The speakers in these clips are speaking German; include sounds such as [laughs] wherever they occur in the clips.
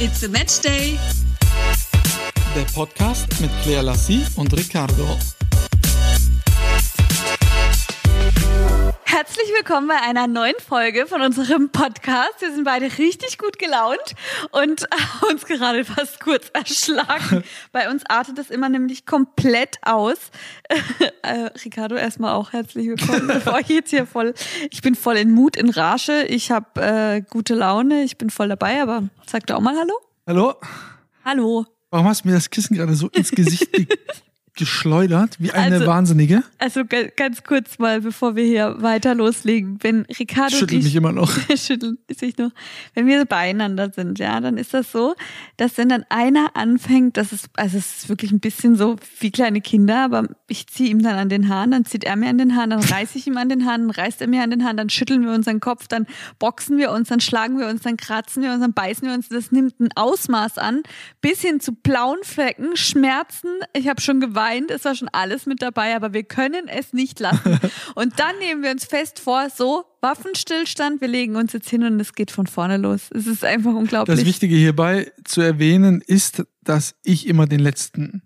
It's a Match Day. Der Podcast mit Claire Lassie und Ricardo. Herzlich willkommen bei einer neuen Folge von unserem Podcast. Wir sind beide richtig gut gelaunt und [laughs] uns gerade fast kurz erschlagen. [laughs] Bei uns artet es immer nämlich komplett aus. [laughs] Äh, Ricardo, erstmal auch herzlich willkommen. Bevor ich jetzt hier voll, ich bin voll in Mut, in Rage. Ich habe äh, gute Laune, ich bin voll dabei, aber sag doch auch mal Hallo. Hallo? Hallo. Warum hast du mir das Kissen gerade so ins Gesicht ge geschleudert, wie eine Also- Wahnsinnige? Also ga- ganz kurz mal, bevor wir hier weiter loslegen. Wenn Ricardo Schüttelt ich mich immer noch. [laughs] schütteln sich nur. Wenn wir beieinander sind, ja, dann ist das so, dass wenn dann einer anfängt, das ist, also es ist wirklich ein bisschen so wie kleine Kinder, aber ich ziehe ihm dann an den Haaren, dann zieht er mir an den Haaren, dann reiße ich ihm an den Haaren, dann reißt er mir an den Haaren, dann schütteln wir unseren Kopf, dann boxen wir uns, dann schlagen wir uns, dann kratzen wir uns, dann beißen wir uns. Das nimmt ein Ausmaß an, bis hin zu blauen Flecken, Schmerzen. Ich habe schon geweint, es war schon alles mit dabei, aber wir können es nicht lassen. [laughs] Und dann nehmen wir uns fest vor, so Waffenstillstand, wir legen uns jetzt hin und es geht von vorne los. Es ist einfach unglaublich. Das Wichtige hierbei zu erwähnen ist, dass ich immer den letzten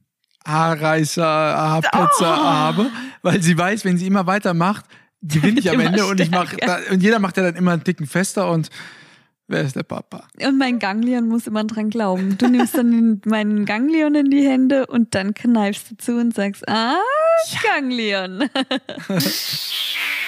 Haarreißer, Haarpetzer Oh. habe, weil sie weiß, wenn sie immer weitermacht, [laughs] gewinne ich am Ende und ich mache stärker. und jeder macht ja dann immer einen Ticken fester und wer ist der Papa? Und mein Ganglion muss immer dran glauben. Du nimmst dann den, meinen Ganglion in die Hände und dann kneifst du zu und sagst, ah, Ganglion. [laughs]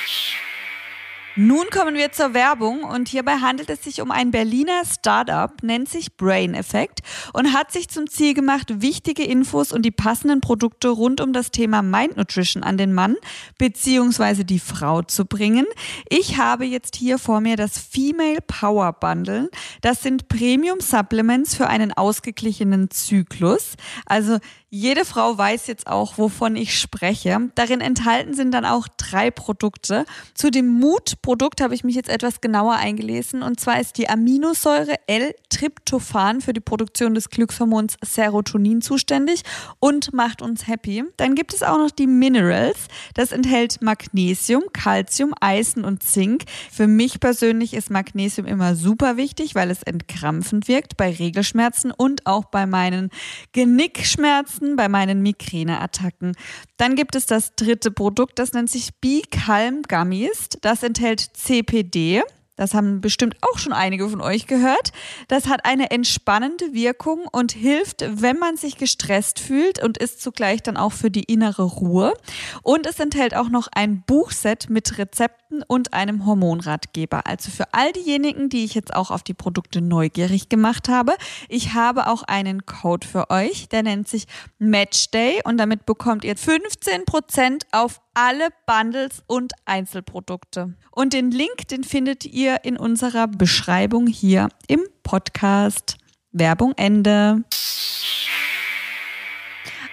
Nun kommen wir zur Werbung und hierbei handelt es sich um ein Berliner Startup, nennt sich Brain Effect und hat sich zum Ziel gemacht, wichtige Infos und die passenden Produkte rund um das Thema Mind Nutrition an den Mann beziehungsweise die Frau zu bringen. Ich habe jetzt hier vor mir das Female Power Bundle. Das sind Premium Supplements für einen ausgeglichenen Zyklus. Also jede Frau weiß jetzt auch, wovon ich spreche. Darin enthalten sind dann auch drei Produkte. Zu dem Mut-Produkt habe ich mich jetzt etwas genauer eingelesen. Und zwar ist die Aminosäure L-Tryptophan für die Produktion des Glückshormons Serotonin zuständig und macht uns happy. Dann gibt es auch noch die Minerals. Das enthält Magnesium, Calcium, Eisen und Zink. Für mich persönlich ist Magnesium immer super wichtig, weil es entkrampfend wirkt bei Regelschmerzen und auch bei meinen Genickschmerzen, bei meinen Migräneattacken. Dann gibt es das dritte Produkt, das nennt sich B-Calm Gummies. Das enthält CPD. Das haben bestimmt auch schon einige von euch gehört. Das hat eine entspannende Wirkung und hilft, wenn man sich gestresst fühlt und ist zugleich dann auch für die innere Ruhe. Und es enthält auch noch ein Buchset mit Rezepten und einem Hormonratgeber. Also für all diejenigen, die ich jetzt auch auf die Produkte neugierig gemacht habe. Ich habe auch einen Code für euch, der nennt sich Matchday und damit bekommt ihr 15% auf alle Bundles und Einzelprodukte. Und den Link, den findet ihr in unserer Beschreibung hier im Podcast. Werbung Ende.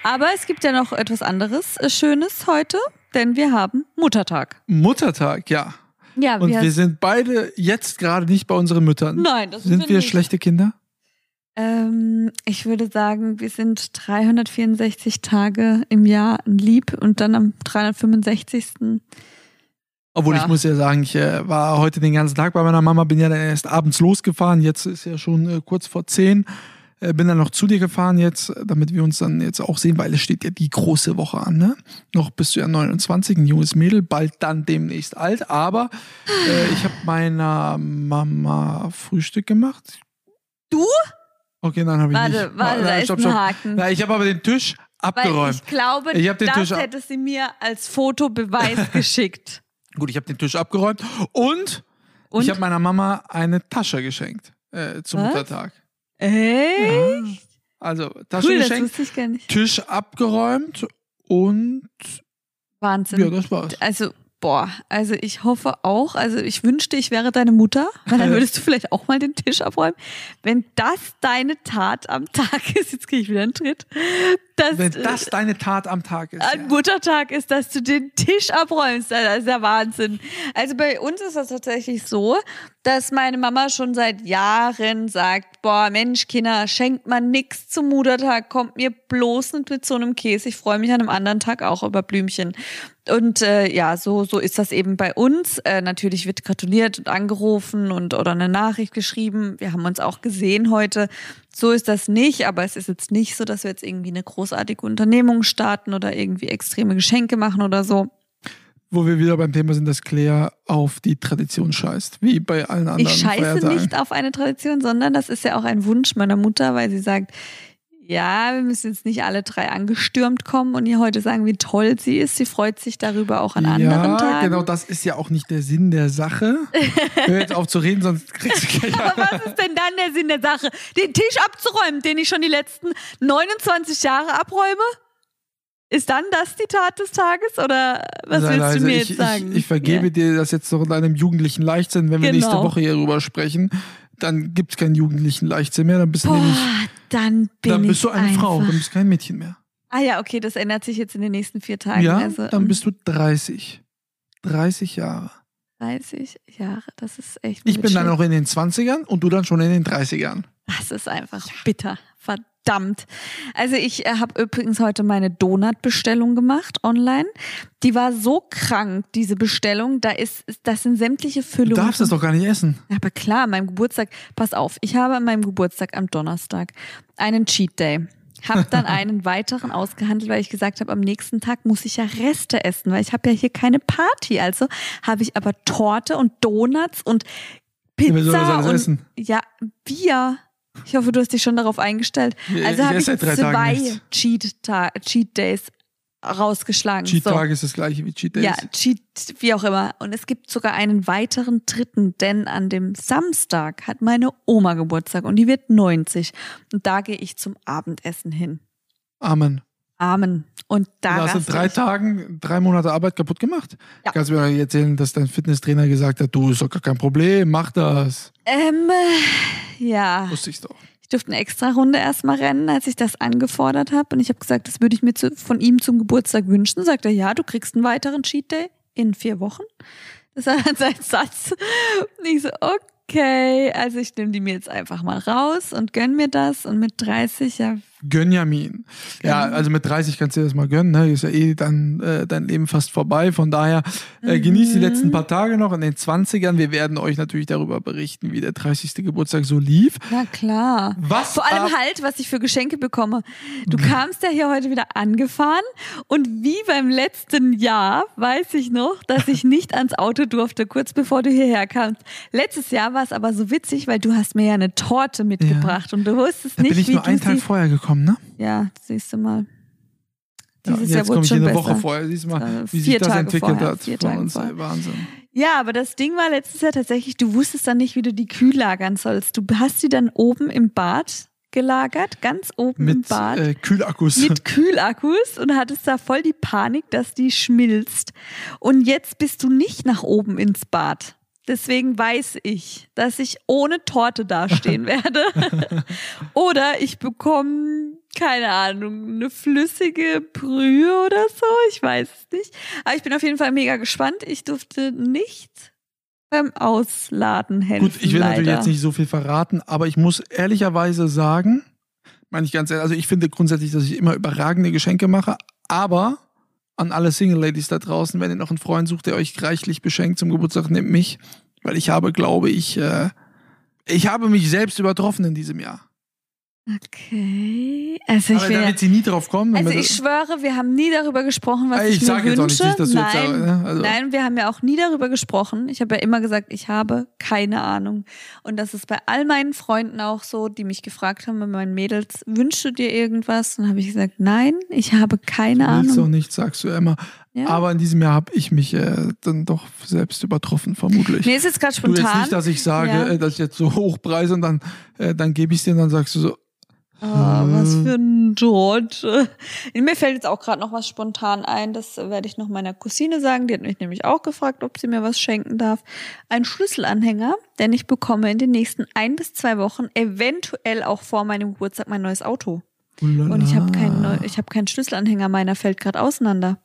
Aber es gibt ja noch etwas anderes äh, Schönes heute, denn wir haben Muttertag. Muttertag, ja. Ja, Und wir sind beide jetzt gerade nicht bei unseren Müttern. Nein, das Sind sind wir nicht. schlechte Kinder? Ähm, ich würde sagen, wir sind 364 Tage im Jahr lieb und dann am 365. Obwohl Ja. ich muss ja sagen, ich äh, war heute den ganzen Tag bei meiner Mama, bin ja dann erst abends losgefahren. Jetzt ist ja schon äh, kurz vor zehn. Äh, bin dann noch zu dir gefahren jetzt, damit wir uns dann jetzt auch sehen, weil es steht ja die große Woche an. Ne? Noch bist du ja 29, ein junges Mädel, bald dann demnächst alt. Aber äh, ich habe meiner Mama Frühstück gemacht. Du? Okay, dann habe ich Warte, nicht. warte, da Nein, ist ein Haken. Na, ich habe aber den Tisch Weil abgeräumt. ich glaube, Ich das Tisch hätte sie mir als Fotobeweis [laughs] geschickt. Gut, ich habe den Tisch abgeräumt und, Und? ich habe meiner Mama eine Tasche geschenkt äh, zum Was? Muttertag. Echt? Also Tasche Cool, geschenkt. Tisch abgeräumt und Wahnsinn. ja, das war's. Also, boah, also ich hoffe auch, also ich wünschte, ich wäre deine Mutter, weil dann [laughs] würdest du vielleicht auch mal den Tisch abräumen. Wenn das deine Tat am Tag [laughs] ist, jetzt kriege ich wieder einen Tritt, dass Wenn das deine Tat am Tag ist. an Ja. Muttertag ist, dass du den Tisch abräumst. Das ist ja Wahnsinn. Also bei uns ist das tatsächlich so, dass meine Mama schon seit Jahren sagt, boah, Mensch, Kinder, schenkt man nix zum Muttertag, kommt mir bloß nicht mit so einem Käse. Ich freue mich an einem anderen Tag auch über Blümchen. Und äh, ja, so, so ist das eben bei uns. Äh, natürlich wird gratuliert und angerufen und oder eine Nachricht geschrieben. Wir haben uns auch gesehen heute. So ist das nicht, aber es ist jetzt nicht so, dass wir jetzt irgendwie eine großartige Unternehmung starten oder irgendwie extreme Geschenke machen oder so. Wo wir wieder beim Thema sind, dass Claire auf die Tradition scheißt, wie bei allen anderen Ich scheiße Feiertagen. nicht auf eine Tradition, sondern das ist ja auch ein Wunsch meiner Mutter, weil sie sagt, ja, wir müssen jetzt nicht alle drei angestürmt kommen und ihr heute sagen, wie toll sie ist. Sie freut sich darüber auch an anderen ja, Tagen. genau, das ist ja auch nicht der Sinn der Sache. [laughs] Hör jetzt auf zu reden, sonst kriegst du gleich Aber was ist denn dann der Sinn der Sache? Den Tisch abzuräumen, den ich schon die letzten 29 Jahre abräume? Ist dann das die Tat des Tages oder was Sei willst leise. du mir Also ich, jetzt sagen? Ich, ich vergebe Ja. dir das jetzt noch in einem jugendlichen Leichtsinn. Wenn wir Genau. nächste Woche hierüber sprechen, dann gibt es keinen jugendlichen Leichtsinn mehr. Dann bist du nämlich, dann bin dann bist ich du eine. Frau, dann bist du kein Mädchen mehr. Ah ja, okay, das ändert sich jetzt in den nächsten vier Tagen. ja, also, dann bist du 30. 30 Jahre. 30 Jahre, das ist echt. Ich bin dann blödschön. noch in den 20ern und du dann schon in den 30ern. Das ist einfach bitter. Verdammt. Also ich äh, habe übrigens heute meine Donut-Bestellung gemacht online. Die war so krank, diese Bestellung. Da ist, das sind sämtliche Du Füllungen. darfst das doch gar nicht essen. Aber klar, an meinem Geburtstag, pass auf, ich habe an meinem Geburtstag am Donnerstag einen Cheat Day. Hab dann [laughs] einen weiteren ausgehandelt, weil ich gesagt habe, am nächsten Tag muss ich ja Reste essen, weil ich habe ja hier keine Party. Also habe ich aber Torte und Donuts und Ja, Pizza alles und essen? ja, Bier. Ich hoffe, du hast dich schon darauf eingestellt. Also habe ich zwei. Cheat, Cheat Days rausgeschlagen. Cheat So. Tag ist das gleiche wie Cheat Days. Ja, Cheat, wie auch immer. Und es gibt sogar einen weiteren dritten, denn an dem Samstag hat meine Oma Geburtstag und die wird 90. Und da gehe ich zum Abendessen hin. Amen. Amen. Und da hast du raste drei. Tagen, drei Monate Arbeit kaputt gemacht. Ja. Kannst du mir erzählen, dass dein Fitnesstrainer gesagt hat, du ist doch gar kein Problem, mach das. Ähm, äh, ja. Wusste ich doch. Ich durfte eine extra Runde erstmal rennen, als ich das angefordert habe. Und ich habe gesagt, das würde ich mir zu, von ihm zum Geburtstag wünschen. Sagt er, ja, du kriegst einen weiteren Cheat Day in vier Wochen. Das war dann sein Satz. Und ich so, okay, also ich nehme die mir jetzt einfach mal raus und gönn mir das. Und mit 30, ja, Gönjamin. Ja, also mit 30 kannst du dir das mal gönnen, ne? Ist ja eh dann äh, dein Leben fast vorbei. Von daher äh, genießt die Mhm. letzten paar Tage noch in den 20ern. Wir werden euch natürlich darüber berichten, wie der 30. Geburtstag so lief. na klar. Was Vor allem halt, was ich für Geschenke bekomme. Du kamst ja hier heute wieder angefahren und wie beim letzten Jahr weiß ich noch, dass ich nicht ans Auto durfte, kurz bevor du hierher kamst. Letztes Jahr war es aber so witzig, weil du hast mir ja eine Torte mitgebracht und du wusstest Da nicht, bin ich wie nur einen Tag vorher gekommen, ne? Ja, siehst du mal. Ja, Dieses jetzt Jahr wurde schon eine besser. Woche vorher. Siehst du mal, Äh, wie vier sich das Tage entwickelt vorher, hat vier von Tage uns. vorher. Wahnsinn. Ja, aber das Ding war letztes Jahr tatsächlich, du wusstest dann nicht, wie du die Kühl lagern sollst. Du hast sie dann oben im Bad gelagert, ganz oben im Mit Bad. äh, Kühlakkus. mit Kühlakkus und hattest da voll die Panik, dass die schmilzt. Und jetzt bist du nicht nach oben ins Bad. Deswegen weiß ich, dass ich ohne Torte dastehen [laughs] werde. oder ich bekomme, keine Ahnung, eine flüssige Brühe oder so. Ich weiß es nicht. Aber ich bin auf jeden Fall mega gespannt. Ich durfte nicht beim Ausladen helfen. Gut, ich will leider. natürlich jetzt nicht so viel verraten, aber ich muss ehrlicherweise sagen, meine ich ganz ehrlich, also ich finde grundsätzlich, dass ich immer überragende Geschenke mache, aber an alle Single Ladies da draußen, wenn ihr noch einen Freund sucht, der euch reichlich beschenkt zum Geburtstag, nehmt mich, weil ich habe, glaube ich, äh, ich habe mich selbst übertroffen in diesem Jahr. Okay. Also ich aber da wird sie nie drauf kommen. Also ich schwöre, wir haben nie darüber gesprochen, was Ey, ich, ich mir jetzt auch wünsche. nicht, dass du jetzt nein, ne? Also- nein, wir haben ja auch nie darüber gesprochen. Ich habe ja immer gesagt, ich habe keine Ahnung. Und das ist bei all meinen Freunden auch so, die mich gefragt haben, bei meinen Mädels, wünschst du dir irgendwas? Und dann habe ich gesagt, nein, ich habe keine Willst du auch Ahnung. nicht, sagst du immer. Ja. Aber in diesem Jahr habe ich mich äh, dann doch selbst übertroffen, vermutlich. Mir ist jetzt gerade Du jetzt spontan. nicht, dass ich sage, Ja. äh, dass ich jetzt so hochpreise und dann, äh, dann gebe ich es dir und dann sagst du so, Ah, was Hm. für ein Torte. [laughs] Mir fällt jetzt auch gerade noch was spontan ein. Das werde ich noch meiner Cousine sagen. Die hat mich nämlich auch gefragt, ob sie mir was schenken darf. Ein Schlüsselanhänger, denn ich bekomme in den nächsten ein bis zwei Wochen eventuell auch vor meinem Geburtstag mein neues Auto. Und ich habe keinen, neu- ich habe keinen Schlüsselanhänger. Meiner fällt gerade auseinander.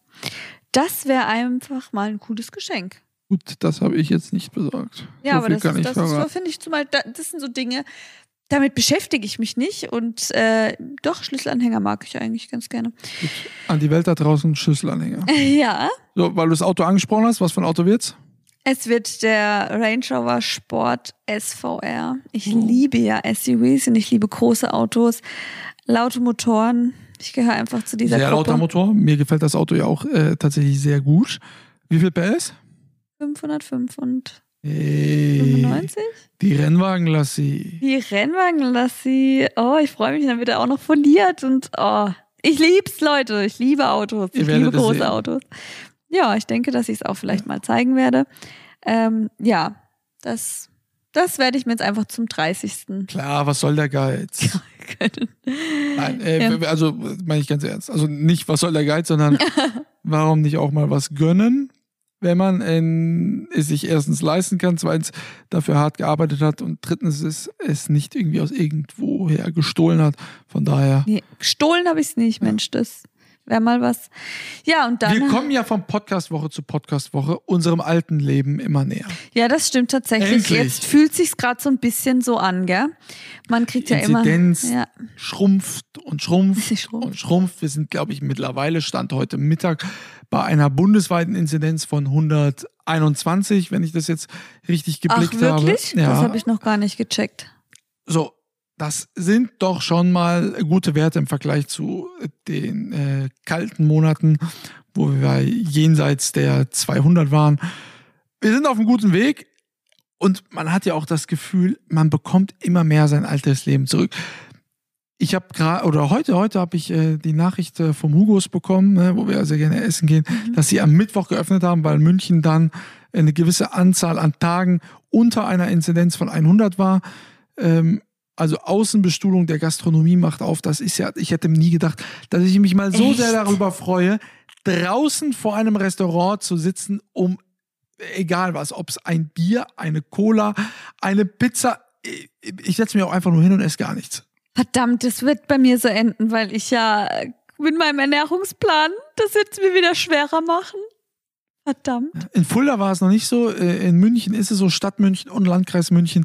Das wäre einfach mal ein cooles Geschenk. Gut, das habe ich jetzt nicht besorgt. Ja, so aber das, ist, das ist, finde ich zumal, da- das sind so Dinge, damit beschäftige ich mich nicht und äh, doch, Schlüsselanhänger mag ich eigentlich ganz gerne. An die Welt da draußen Schlüsselanhänger. [laughs] Ja, So, weil du das Auto angesprochen hast, was für ein Auto wird's? Es wird der Range Rover Sport SVR. Ich liebe ja SUVs und ich liebe große Autos, laute Motoren. Ich gehöre einfach zu dieser Sehr Gruppe. lauter Motor. Mir gefällt das Auto ja auch äh, tatsächlich sehr gut. Wie viel PS? 505 und Hey, 95? die Rennwagen-Lassie. Die Rennwagen-Lassie. Oh, ich freue mich, dann wird er auch noch foliert und oh, ich lieb's, Leute. Ich liebe Autos. Ich liebe große sehen. Autos. Ja, ich denke, dass ich es auch vielleicht mal zeigen werde. Ähm, ja, das, das werde ich mir jetzt einfach zum 30. Klar, was soll der Geiz? [laughs] Nein, äh, also meine ich ganz ernst. Also nicht, was soll der Geiz, sondern [laughs] warum nicht auch mal was gönnen, wenn man ähm, es sich erstens leisten kann, zweitens dafür hart gearbeitet hat und drittens es, es nicht irgendwie aus irgendwoher gestohlen hat. Von daher. Nee, gestohlen habe ich es nicht, Mensch, das wäre mal was. Ja, und dann. Wir kommen ja von Podcastwoche zu Podcastwoche unserem alten Leben immer näher. Ja, das stimmt tatsächlich. Endlich. Jetzt fühlt sich's gerade so ein bisschen so an, gell? Man kriegt ja immer. Inzidenz Ja, schrumpft und schrumpft [laughs] schrumpft. und schrumpft. Wir sind, glaube ich, mittlerweile Stand heute Mittag bei einer bundesweiten Inzidenz von 121, wenn ich das jetzt richtig Ach, geblickt wirklich? habe. Ja, Das habe ich noch gar nicht gecheckt. so, das sind doch schon mal gute Werte im Vergleich zu den äh, kalten Monaten, wo wir jenseits der 200 waren. Wir sind auf einem guten Weg und man hat ja auch das Gefühl, man bekommt immer mehr sein altes Leben zurück. Ich habe gerade, oder heute, heute habe ich äh, die Nachricht äh, vom Hugos bekommen, ne, wo wir sehr gerne essen gehen, dass sie am Mittwoch geöffnet haben, weil München dann eine gewisse Anzahl an Tagen unter einer Inzidenz von 100 war. Ähm, also Außenbestuhlung der Gastronomie macht auf. Das ist ja, ich hätte nie gedacht, dass ich mich mal so Echt? sehr darüber freue, draußen vor einem Restaurant zu sitzen, um egal was, ob es ein Bier, eine Cola, eine Pizza, ich, ich setze mich auch einfach nur hin und esse gar nichts. Verdammt, das wird bei mir so enden, weil ich ja äh, mit meinem Ernährungsplan das jetzt mir wieder schwerer machen. Verdammt. In Fulda war es noch nicht so, äh, in München ist es so, Stadt München und Landkreis München,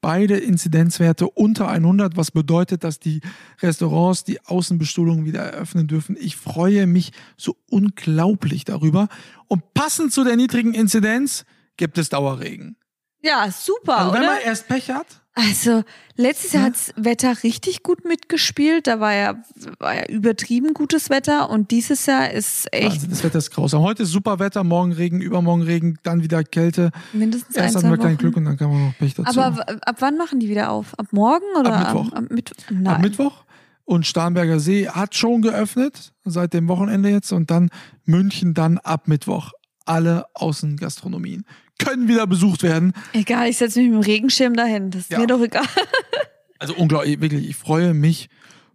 beide Inzidenzwerte unter 100, was bedeutet, dass die Restaurants die Außenbestuhlung wieder eröffnen dürfen. Ich freue mich so unglaublich darüber. Und passend zu der niedrigen Inzidenz gibt es Dauerregen. Ja, super, Also wenn oder? man erst Pech hat, Also, letztes Jahr Ja. hat's Wetter richtig gut mitgespielt. Da war ja, war ja übertrieben gutes Wetter und dieses Jahr ist echt also das Wetter ist grausam. Heute ist super Wetter, morgen Regen, übermorgen Regen, dann wieder Kälte. mindestens ein, Erst zwei hatten wir kein Glück und dann kam auch noch Pech dazu. Aber ab wann machen die wieder auf? Ab morgen oder Ab Mittwoch. Am, am Mittwoch? Nein. Ab Mittwoch. Und Starnberger See hat schon geöffnet, seit dem Wochenende jetzt. Und dann München dann ab Mittwoch. Alle Außengastronomien können wieder besucht werden. Egal, ich setze mich mit dem Regenschirm dahin. Das ist Ja. mir doch egal. [laughs] Also unglaublich, wirklich, ich freue mich.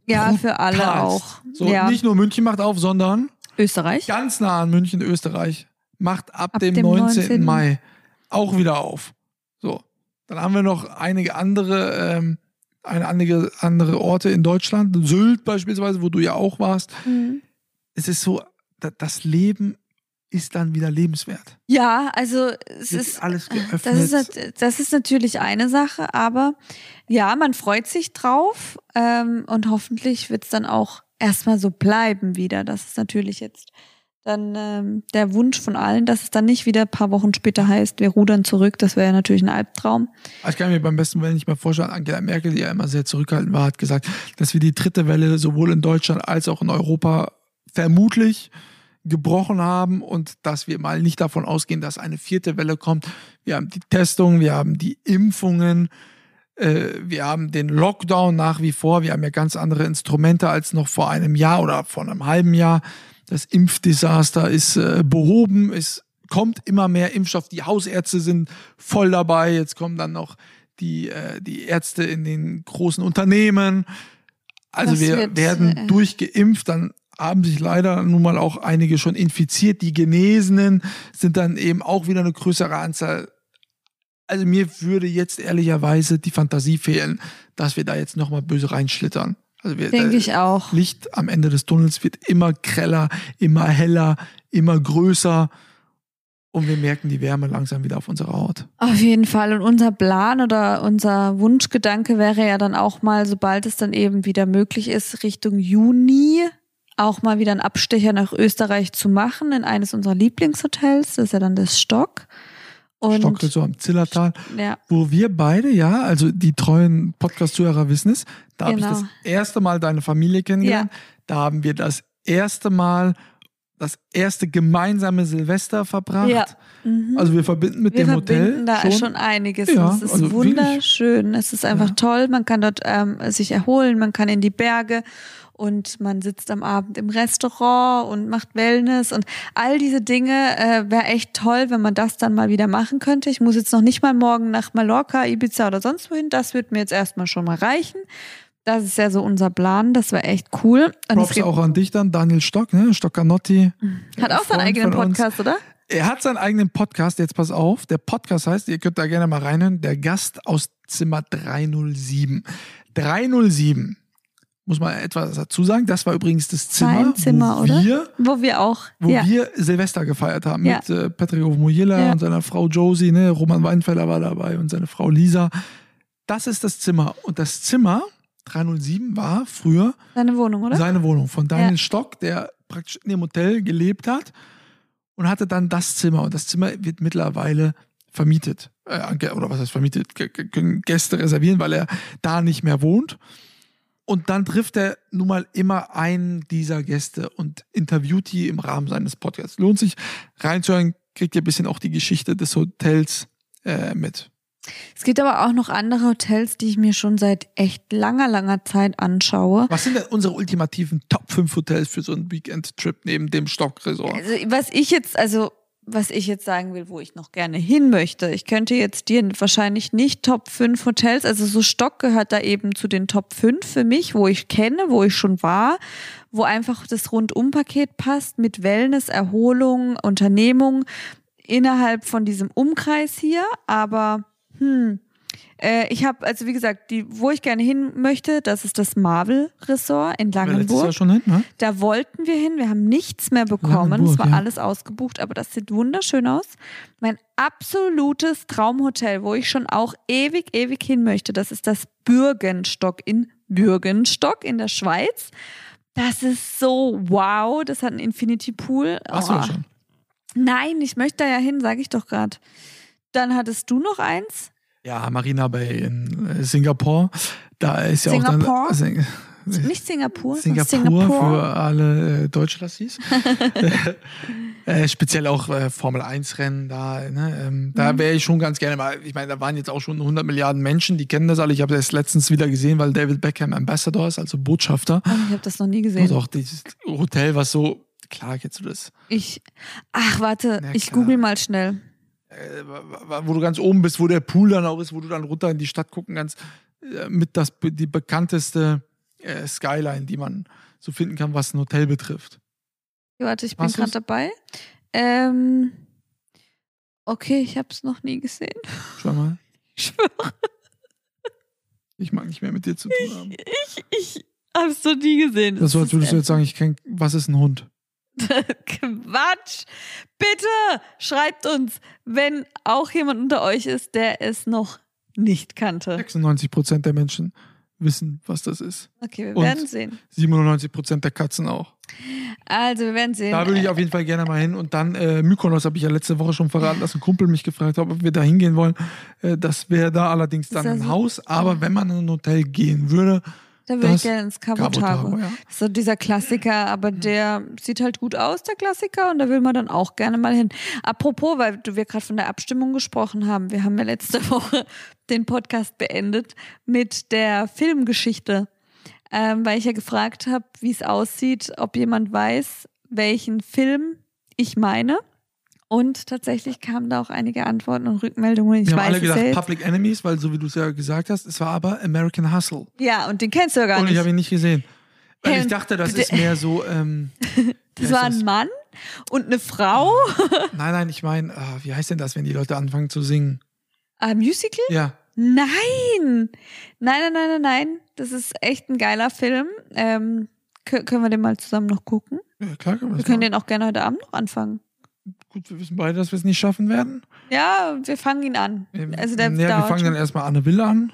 Ja, für alle auch. So, ja. nicht nur München macht auf, sondern Österreich. ganz nah an München, Österreich, macht ab, Ab dem, dem 19. 19. Mai auch wieder auf. So, dann haben wir noch einige andere, ähm, eine einige andere Orte in Deutschland, Sylt beispielsweise, wo du ja auch warst. Mhm. Es ist so, da- das Leben ist dann wieder lebenswert. Ja, also es Wird ist alles geöffnet. Das ist, das ist natürlich eine Sache, aber ja, man freut sich drauf ähm, und hoffentlich wird es dann auch erstmal so bleiben wieder. Das ist natürlich jetzt dann ähm, der Wunsch von allen, dass es dann nicht wieder ein paar Wochen später heißt, wir rudern zurück. Das wäre ja natürlich ein Albtraum. ich kann mir beim besten Willen nicht mehr vorstellen, Angela Merkel, die ja immer sehr zurückhaltend war, hat gesagt, dass wir die dritte Welle sowohl in Deutschland als auch in Europa vermutlich gebrochen haben und dass wir mal nicht davon ausgehen, dass eine vierte Welle kommt. Wir haben die Testung, wir haben die Impfungen, äh, wir haben den Lockdown nach wie vor, wir haben ja ganz andere Instrumente als noch vor einem Jahr oder vor einem halben Jahr. Das Impfdesaster ist äh, behoben, es kommt immer mehr Impfstoff, die Hausärzte sind voll dabei, jetzt kommen dann noch die, äh, die Ärzte in den großen Unternehmen. Also Das wir wird, werden äh, durchgeimpft, dann haben sich leider nun mal auch einige schon infiziert. Die Genesenen sind dann eben auch wieder eine größere Anzahl. Also mir würde jetzt ehrlicherweise die Fantasie fehlen, dass wir da jetzt nochmal böse reinschlittern. Also wir, Denke äh, ich auch. Licht am Ende des Tunnels wird immer greller, immer heller, immer größer. Und wir merken die Wärme langsam wieder auf unserer Haut. Auf jeden Fall. Und unser Plan oder unser Wunschgedanke wäre ja dann auch mal, sobald es dann eben wieder möglich ist, Richtung Juni auch mal wieder einen Abstecher nach Österreich zu machen, in eines unserer Lieblingshotels. Das ist ja dann das Stock. Und Stockresort am Zillertal, ja, wo wir beide, ja, also die treuen Podcast-Zuhörer wissen es, da habe ich Genau. das erste Mal deine Familie kennengelernt. Da haben wir das erste Mal das erste gemeinsame Silvester verbracht. Ja. Mhm. Also wir verbinden mit wir dem Hotel verbinden da schon. schon, einiges. Ja, es ist also wunderschön. Es ist einfach Ja. toll. Man kann dort ähm, sich erholen, man kann in die Berge und man sitzt am Abend im Restaurant und macht Wellness und all diese Dinge äh, wäre echt toll, wenn man das dann mal wieder machen könnte. Ich muss jetzt noch nicht mal morgen nach Mallorca, Ibiza oder sonst wohin. Das wird mir jetzt erstmal schon mal reichen. Das ist ja so unser Plan. Das wäre echt cool. Und Props auch an dich dann, Daniel Stock, ne? Stockanotti. hat auch seinen eigenen. Podcast, oder? Er hat seinen eigenen Podcast, jetzt pass auf. Der Podcast heißt, ihr könnt da gerne mal reinhören, der Gast aus Zimmer 307. 307. Muss man etwas dazu sagen. Das war übrigens das Zimmer, Sein Zimmer, wo oder? wir Wo wir auch. wo ja. wir Silvester gefeiert haben Ja. mit äh, Patrick Ovmojela Ja. und seiner Frau Josie, ne? Roman Weinfeller war dabei und seine Frau Lisa. Das ist das Zimmer. Und das Zimmer 307 war früher Seine Wohnung, oder? seine Wohnung von Daniel. Stock, der praktisch in dem Hotel gelebt hat und hatte dann das Zimmer. Und das Zimmer wird mittlerweile vermietet. Äh, oder was heißt vermietet? G Gäste reservieren, weil er da nicht mehr wohnt. Und dann trifft er nun mal immer einen dieser Gäste und interviewt die im Rahmen seines Podcasts. Lohnt sich reinzuhören, kriegt ihr ein bisschen auch die Geschichte des Hotels äh, mit. Es gibt aber auch noch andere Hotels, die ich mir schon seit echt langer, langer Zeit anschaue. Was sind denn unsere ultimativen Top 5 Hotels für so einen Weekend-Trip neben dem Stock-Resort? Also, was ich jetzt, also, was ich jetzt sagen will, wo ich noch gerne hin möchte. Ich könnte jetzt dir wahrscheinlich nicht Top 5 Hotels, also so Stock gehört da eben zu den Top 5 für mich, wo ich kenne, wo ich schon war, wo einfach das Rundumpaket passt mit Wellness, Erholung, Unternehmung innerhalb von diesem Umkreis hier, aber hm, äh, ich habe, also wie gesagt, die, wo ich gerne hin möchte, das ist das Marvel Resort in Langenburg. Jahr schon hin, ne? Da wollten wir hin, wir haben nichts mehr bekommen. Es war ja. alles ausgebucht, aber das sieht wunderschön aus. Mein absolutes Traumhotel, wo ich schon auch ewig, ewig hin möchte, das ist das Bürgenstock in Bürgenstock in der Schweiz. Das ist so wow, das hat einen Infinity Pool. Warst du Oh. da schon? Nein, ich möchte da ja hin, sage ich doch gerade. Dann hattest du noch eins? Ja, Marina Bay in äh, Singapur. Da ist ja Singapur? auch dann Sing Nicht Singapur, Singapur, Singapur. für alle äh, Deutschlassis. [laughs] äh, speziell auch äh, Formel 1 Rennen da. Ne? Ähm, Mhm. da wäre ich schon ganz gerne mal. Ich meine, da waren jetzt auch schon 100 Milliarden Menschen, die kennen das alle. Ich habe das letztens wieder gesehen, weil David Beckham Ambassador ist, also Botschafter. Oh, ich habe das noch nie gesehen. Und auch dieses Hotel, was so, klar kennst du das, Ich, ach warte, Na ich google mal schnell. Äh, wo du ganz oben bist, wo der Pool dann auch ist, wo du dann runter in die Stadt gucken kannst, äh, mit das die bekannteste äh, Skyline, die man so finden kann, was ein Hotel betrifft. Warte, ich bin Hast gerade du's? dabei. Ähm, okay, ich habe es noch nie gesehen. Schau mal, [laughs] Ich schwöre, ich mag nicht mehr mit dir zu tun haben. ich, ich habe es noch nie gesehen. Das ist so, als würdest du jetzt sagen, ich kenn, was ist ein Hund? [laughs] Quatsch! Bitte schreibt uns, wenn auch jemand unter euch ist, der es noch nicht kannte. 96 Prozent der Menschen wissen, was das ist. Okay, wir Und? werden sehen. 97 Prozent der Katzen auch. Also, wir werden sehen. Da würde ich auf jeden Fall gerne mal hin. Und dann äh, Mykonos habe ich ja letzte Woche schon verraten, dass ein Kumpel mich gefragt hat, ob wir da hingehen wollen. Äh, das wäre da allerdings dann ein so- Haus. Aber wenn man in ein Hotel gehen würde, da würde ich gerne ins Tago. Tago, ja. So dieser Klassiker, aber der sieht halt gut aus, der Klassiker, und da will man dann auch gerne mal hin. Apropos, weil du- wir gerade von der Abstimmung gesprochen haben, wir haben ja letzte [laughs] Woche den Podcast beendet mit der Filmgeschichte, ähm, weil ich ja gefragt habe, wie es aussieht, ob jemand weiß, welchen Film ich meine. Und tatsächlich kamen da auch einige Antworten und Rückmeldungen. Ich wir haben weiß alle es gedacht jetzt. Public Enemies, weil so wie du es ja gesagt hast, es war aber American Hustle. ja, und den kennst du ja gar Und ich nicht. habe ihn nicht gesehen. Weil ich dachte, das [laughs] ist mehr so, ähm, [laughs] Das war ein Mann und eine Frau. [laughs] nein, nein, ich meine, ah, wie heißt denn das, wenn die Leute anfangen zu singen? Ein Musical? Ja, Nein! Nein, nein, nein, nein, nein. Das ist echt ein geiler Film. Ähm, kö- können wir den mal zusammen noch gucken? ja klar können wir Wir das können den auch gerne heute Abend noch anfangen. Gut, wir wissen beide, dass wir es nicht schaffen werden. Ja, wir fangen ihn an. Also der ja, wir fangen dann erstmal Anne Will an.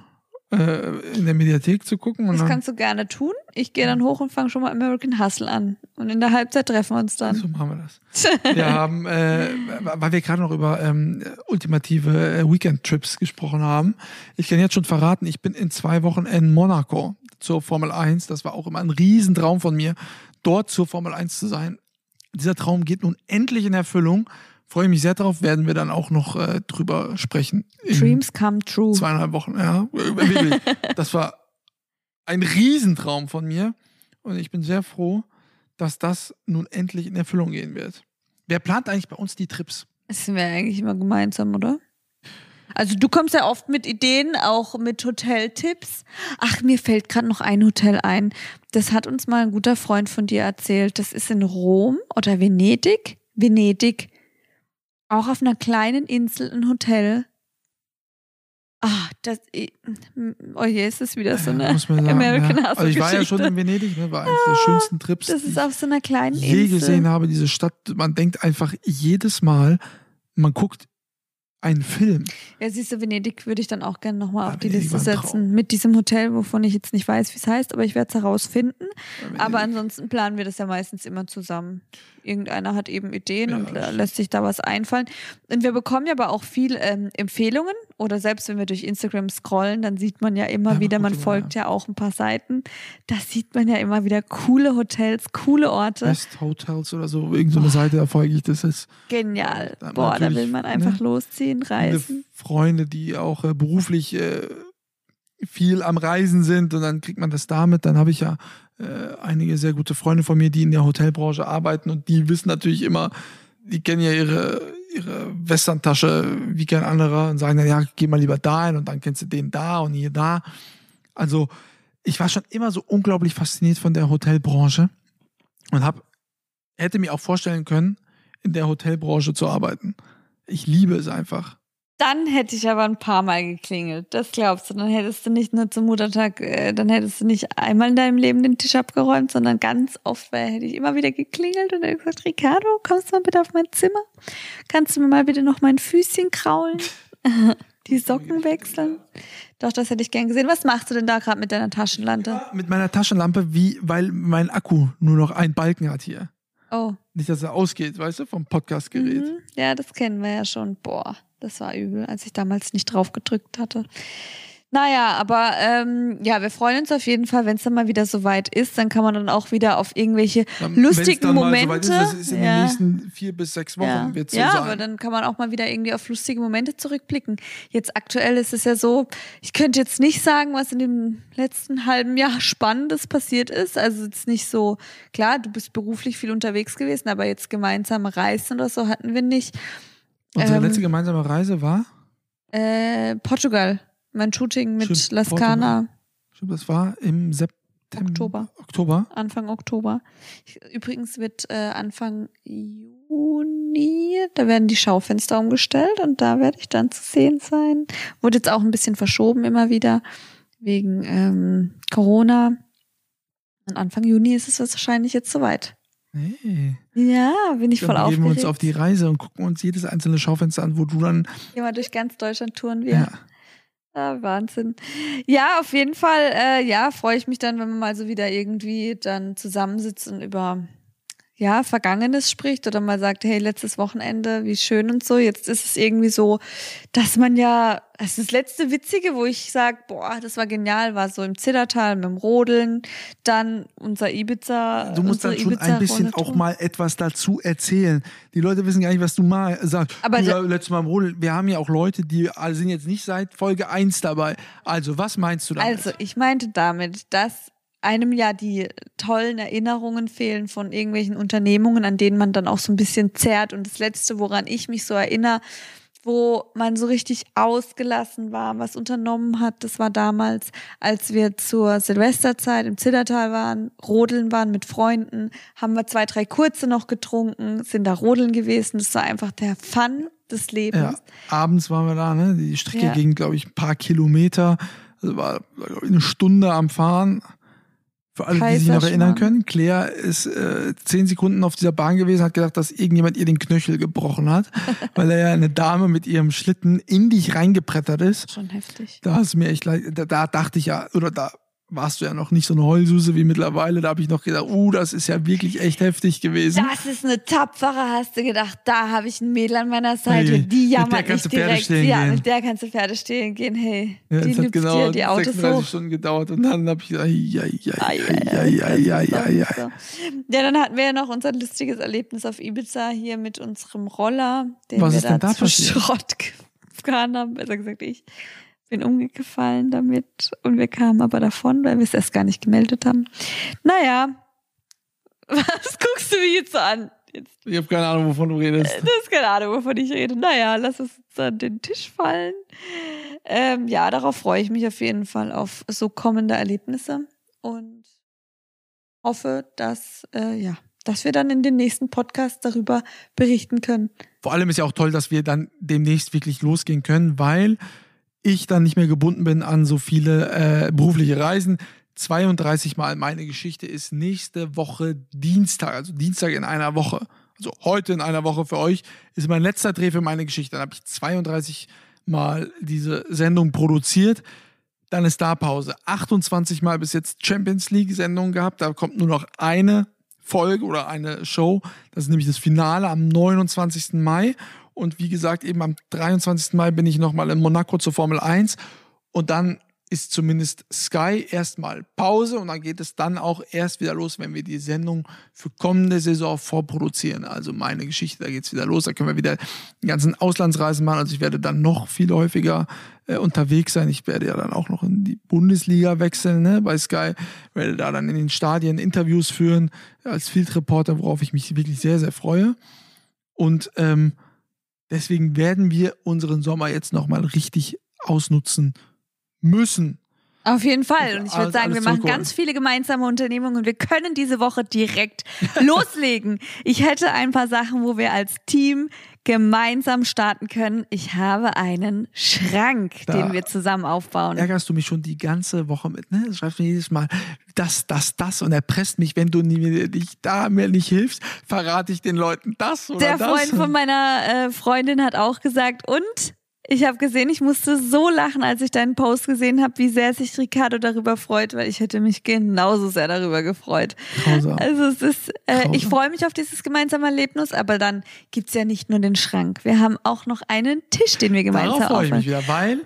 äh, in der Mediathek zu gucken. Das kannst du gerne tun. Ich gehe dann hoch und fange schon mal American Hustle an. Und in der Halbzeit treffen wir uns dann. so machen wir das. [laughs] Wir haben, äh, weil wir gerade noch über ähm, ultimative äh, Weekend-Trips gesprochen haben. Ich kann jetzt schon verraten, ich bin in zwei Wochen in Monaco zur Formel 1. Das war auch immer ein Riesentraum von mir, dort zur Formel 1 zu sein. Dieser Traum geht nun endlich in Erfüllung. Freue mich sehr drauf, werden wir dann auch noch äh, drüber sprechen. Dreams come true. Zweieinhalb Wochen, ja. Wirklich. [laughs] Das war ein Riesentraum von mir. Und ich bin sehr froh, dass das nun endlich in Erfüllung gehen wird. Wer plant eigentlich bei uns die Trips? Das sind wir eigentlich immer gemeinsam, oder? Also du kommst ja oft mit Ideen, auch mit Hoteltipps. Ach, mir fällt gerade noch ein Hotel ein. Das hat uns mal ein guter Freund von dir erzählt. Das ist in Rom oder Venedig. Venedig. Auch auf einer kleinen Insel ein Hotel. Ah, das. Oh je, ist das wieder so Ja, eine man sagen, American ja. Also ich war ja schon in Venedig, ne, war eines der schönsten Trips, Das ist auf so einer kleinen ich je Insel. gesehen habe, diese Stadt. Man denkt einfach jedes Mal, man guckt einen Film. Ja, siehst du, Venedig würde ich dann auch gerne nochmal auf die Liste ein setzen. Mit diesem Hotel, wovon ich jetzt nicht weiß, wie es heißt, aber ich werde es herausfinden. Aber ansonsten planen wir das ja meistens immer zusammen. Irgendeiner hat eben Ideen Ja, und äh, lässt sich da was einfallen. Und wir bekommen ja aber auch viel ähm, Empfehlungen oder selbst wenn wir durch Instagram scrollen, dann sieht man ja immer Ja, wieder, man immer, folgt ja auch ein paar Seiten. Da sieht man ja immer wieder coole Hotels, coole Orte. Best Hotels oder so, irgendeine so eine Seite, da folge ich. Das ist Genial. Da Boah, da will man einfach ne, losziehen, reisen. Freunde, die auch äh, beruflich äh, viel am Reisen sind und dann kriegt man das damit. Dann habe ich ja äh, einige sehr gute Freunde von mir, die in der Hotelbranche arbeiten und die wissen natürlich immer, die kennen ja ihre, ihre Westerntasche wie kein anderer und sagen dann, ja, geh mal lieber da hin und dann kennst du den da und hier da. Also ich war schon immer so unglaublich fasziniert von der Hotelbranche und hab, hätte mir auch vorstellen können, in der Hotelbranche zu arbeiten. Ich liebe es einfach. Dann hätte ich aber ein paar Mal geklingelt. Das glaubst du. Dann hättest du nicht nur zum Muttertag, äh, dann hättest du nicht einmal in deinem Leben den Tisch abgeräumt, sondern ganz oft weil hätte ich immer wieder geklingelt und gesagt, Ricardo, kommst du mal bitte auf mein Zimmer? Kannst du mir mal bitte noch mein Füßchen kraulen? [laughs] Die Socken wechseln? Doch, das hätte ich gern gesehen. Was machst du denn da gerade mit deiner Taschenlampe? Mit meiner Taschenlampe, wie, weil mein Akku nur noch einen Balken hat hier. Oh, Nicht, dass er ausgeht, weißt du, vom Podcastgerät. mhm. ja, das kennen wir ja schon. Boah, das war übel, als ich damals nicht drauf gedrückt hatte. Naja, aber ähm, ja, wir freuen uns auf jeden Fall, wenn es dann mal wieder soweit ist. Dann kann man dann auch wieder auf irgendwelche Dann, wenn's lustigen dann mal Momente. Soweit ist, das ist in ja. den nächsten vier bis sechs Wochen ja, wird so ja sein. aber dann kann man auch mal wieder irgendwie auf lustige Momente zurückblicken. Jetzt aktuell ist es ja so, ich könnte jetzt nicht sagen, was in dem letzten halben Jahr Spannendes passiert ist. Also jetzt nicht so, klar, du bist beruflich viel unterwegs gewesen, aber jetzt gemeinsame Reisen oder so hatten wir nicht. Unsere ähm, letzte gemeinsame Reise war, Äh, Portugal, mein Shooting mit Stimmt, Las Portugal. Glaube, das war im September. Oktober. Oktober. Anfang Oktober. Ich, übrigens wird äh, Anfang Juni, da werden die Schaufenster umgestellt und da werde ich dann zu sehen sein. Wurde jetzt auch ein bisschen verschoben immer wieder wegen ähm, Corona. Und Anfang Juni ist es wahrscheinlich jetzt soweit. Hey. Ja, bin ich voll Dann begeben wir aufgeregt. uns auf die Reise und gucken uns jedes einzelne Schaufenster an, wo du dann. Wir durch ganz Deutschland touren wir. Ja. Ah, Wahnsinn. Ja, auf jeden Fall, äh, ja, freue ich mich dann, wenn man mal so wieder irgendwie dann zusammensitzt und über ja, Vergangenes spricht oder mal sagt, hey, letztes Wochenende, wie schön und so. Jetzt ist es irgendwie so, dass man ja, es ist das letzte Witzige, wo ich sage, boah, das war genial, war so im Zillertal mit dem Rodeln, dann unser Ibiza. Du musst dann schon ein bisschen auch mal etwas dazu erzählen. Die Leute wissen gar nicht, was du mal sagst. Aber ja, letztes Mal im Rodel. Wir haben ja auch Leute, die äh, sind jetzt nicht seit Folge 1 dabei. Also, was meinst du damit? Also, ich meinte damit, dass einem ja die tollen Erinnerungen fehlen von irgendwelchen Unternehmungen, an denen man dann auch so ein bisschen zerrt. Und das Letzte, woran ich mich so erinnere, wo man so richtig ausgelassen war, was unternommen hat, das war damals, als wir zur Silvesterzeit im Zillertal waren, rodeln waren mit Freunden, haben wir zwei, drei kurze noch getrunken, sind da rodeln gewesen. Das war einfach der Fun des Lebens. Ja, abends waren wir da, ne? Die Strecke Ja. ging, glaube ich, ein paar Kilometer. Also war ich, eine Stunde am Fahren. Für alle, die sich noch erinnern können, Claire ist äh, zehn Sekunden auf dieser Bahn gewesen, hat gedacht, dass irgendjemand ihr den Knöchel gebrochen hat, [laughs] weil er ja eine Dame mit ihrem Schlitten in dich reingebrettert ist. Schon heftig. Da du mir echt leid, da, da dachte ich ja, oder da warst du ja noch nicht so eine Heulsuse wie mittlerweile. Da habe ich noch gedacht, uh, das ist ja wirklich echt heftig gewesen. Das ist eine tapfere, hast du gedacht. Da habe ich ein Mädel an meiner Seite, hey, die jammert nicht direkt. Ja, mit der kannst du Pferde stehlen gehen. Hey, ja, die hat genau dir die Autos 36 hoch. Stunden gedauert und dann habe ich gedacht, ja, ja, ja, ja, ja, ja, ja. Ja, dann hatten wir ja noch unser lustiges Erlebnis auf Ibiza hier mit unserem Roller, den Was wir ist da zu passiert? Schrott [laughs] gefahren haben, besser gesagt ich bin umgefallen damit und wir kamen aber davon, weil wir es erst gar nicht gemeldet haben. Naja, [laughs] was guckst du mich jetzt so an? Jetzt, Ich habe keine Ahnung, wovon du redest. das ist keine Ahnung, wovon ich rede. Naja, lass uns jetzt an den Tisch fallen. Ähm, ja, darauf freue ich mich auf jeden Fall auf so kommende Erlebnisse und hoffe, dass, äh, ja, dass wir dann in den nächsten Podcasts darüber berichten können. Vor allem ist ja auch toll, dass wir dann demnächst wirklich losgehen können, weil ich dann nicht mehr gebunden bin an so viele äh, berufliche Reisen. 32 Mal meine Geschichte ist nächste Woche Dienstag, also Dienstag in einer Woche. Also heute in einer Woche für euch ist mein letzter Dreh für meine Geschichte. Dann habe ich 32 Mal diese Sendung produziert. Dann ist da Pause. 28 Mal bis jetzt Champions League Sendung gehabt. Da kommt nur noch eine Folge oder eine Show. Das ist nämlich das Finale am 29. Mai. Und wie gesagt, eben am 23. Mai bin ich nochmal in Monaco zur Formel 1. Und dann ist zumindest Sky erstmal Pause und dann geht es dann auch erst wieder los, wenn wir die Sendung für kommende Saison vorproduzieren. Also meine Geschichte, da geht es wieder los. Da können wir wieder die ganzen Auslandsreisen machen. Also ich werde dann noch viel häufiger äh, unterwegs sein. Ich werde ja dann auch noch in die Bundesliga wechseln ne, bei Sky. Werde da dann in den Stadien Interviews führen als Field Reporter, worauf ich mich wirklich sehr, sehr freue. Und ähm, deswegen werden wir unseren Sommer jetzt nochmal richtig ausnutzen müssen. Auf jeden Fall. Und ich würde sagen, wir machen ganz viele gemeinsame Unternehmungen und wir können diese Woche direkt [laughs] loslegen. Ich hätte ein paar Sachen, wo wir als Team gemeinsam starten können. Ich habe einen Schrank, Da- den wir zusammen aufbauen. ärgerst du mich schon die ganze Woche mit, ne? Du schreibst mir jedes Mal das, das, das und erpresst mich, wenn du mir nicht da mir nicht hilfst, verrate ich den Leuten das oder Der das. Freund von meiner äh, Freundin hat auch gesagt, und ich habe gesehen, ich musste so lachen, als ich deinen Post gesehen habe, wie sehr sich Ricardo darüber freut, weil ich hätte mich genauso sehr darüber gefreut. Grausam. Also es ist, äh, Grausam. ich freue mich auf dieses gemeinsame Erlebnis, aber dann gibt's ja nicht nur den Schrank. Wir haben auch noch einen Tisch, den wir gemeinsam Darauf freue ich mich wieder, weil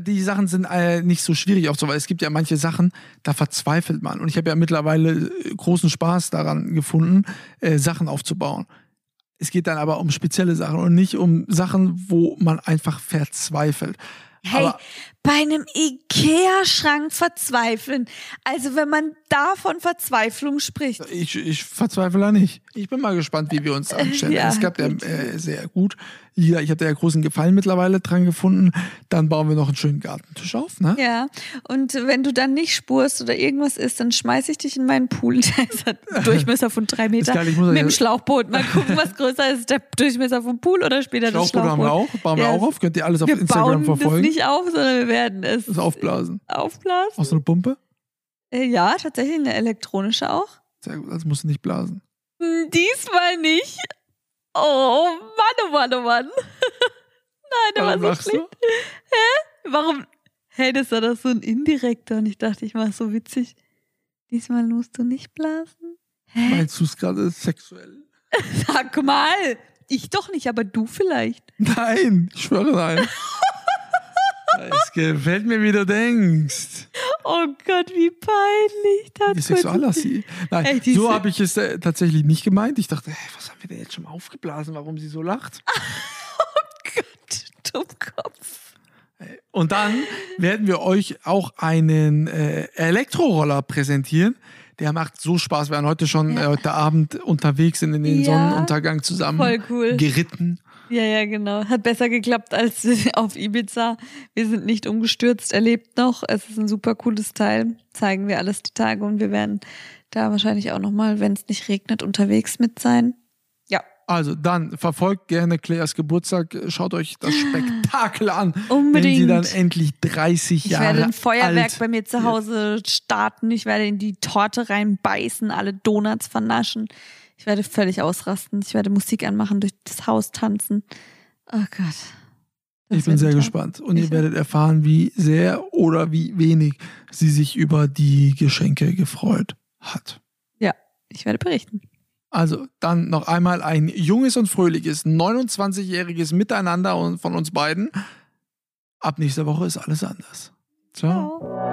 die Sachen sind äh, nicht so schwierig aufzubauen. Es gibt ja manche Sachen, da verzweifelt man. Und ich habe ja mittlerweile äh, großen Spaß daran gefunden, äh, Sachen aufzubauen. Es geht dann aber um spezielle Sachen und nicht um Sachen, wo man einfach verzweifelt. Hey, Aber bei einem Ikea-Schrank verzweifeln. Also wenn man da von Verzweiflung spricht. ich, ich verzweifle da nicht. Ich bin mal gespannt, wie wir uns [laughs] anstellen. Ja, es gab ja äh, sehr gut. Ja, ich habe da ja großen Gefallen mittlerweile dran gefunden. Dann bauen wir noch einen schönen Gartentisch auf. Ne? Ja, und wenn du dann nicht spurst oder irgendwas ist, dann schmeiß ich dich in meinen Pool. [laughs] Der ist einen [laughs] Durchmesser von drei Meter. geil, mit dem Schlauchboot. Mal gucken, was größer ist, der Durchmesser vom Pool oder später das Schlauchboot haben wir Schlauchboot. auch, bauen wir Ja, auch auf. Könnt ihr alles auf Wir Instagram bauen verfolgen. das nicht auf, sondern wir werden es Das aufblasen. aufblasen. Aus so einer Pumpe? Äh, Ja, tatsächlich eine elektronische auch. Sehr gut, also musst du nicht blasen. Hm, Diesmal nicht. Oh Mann, oh Mann, oh Mann. [laughs] Nein, der Warum war so du? schlecht. Hä? Warum? Hey, das war doch so ein indirekter und ich dachte, ich mach so witzig. Diesmal musst du nicht blasen. Hä? Meinst du es gerade sexuell? [laughs] Sag mal. Ich doch nicht, aber du vielleicht. Nein, ich schwöre nein. [laughs] es gefällt mir, wie du denkst. Oh Gott, wie peinlich. Das Wie sexual das. Nein, Ey, so habe ich es äh, tatsächlich nicht gemeint. Ich dachte, hey, was haben wir denn jetzt schon mal aufgeblasen, warum sie so lacht? [laughs] Gott, Dummkopf. Und dann werden wir euch auch einen äh, Elektroroller präsentieren. Der macht so Spaß. Wir waren heute schon äh, heute Abend unterwegs sind in den Ja. Sonnenuntergang zusammen Voll cool. geritten. Ja, ja, genau. Hat besser geklappt als [laughs] auf Ibiza. Wir sind nicht umgestürzt, er lebt noch. Es ist ein super cooles Teil. Zeigen wir alles die Tage und wir werden da wahrscheinlich auch nochmal, wenn es nicht regnet, unterwegs mit sein. Ja. Also dann verfolgt gerne Claires Geburtstag, schaut euch das [gasps] Spektakel an, Unbedingt. wenn sie dann endlich 30 Ich Jahre werde ein Feuerwerk alt bei mir zu Hause starten. Ich werde in die Torte reinbeißen, alle Donuts vernaschen. Ich werde völlig ausrasten. Ich werde Musik anmachen, durch das Haus tanzen. Oh Gott. Das Ich bin sehr gespannt und ihr Ich- werdet erfahren, wie sehr oder wie wenig sie sich über die Geschenke gefreut hat. Ja, ich werde berichten. Also dann noch einmal ein junges und fröhliches 29-jähriges Miteinander von uns beiden. Ab nächster Woche ist alles anders. Ciao. Ciao.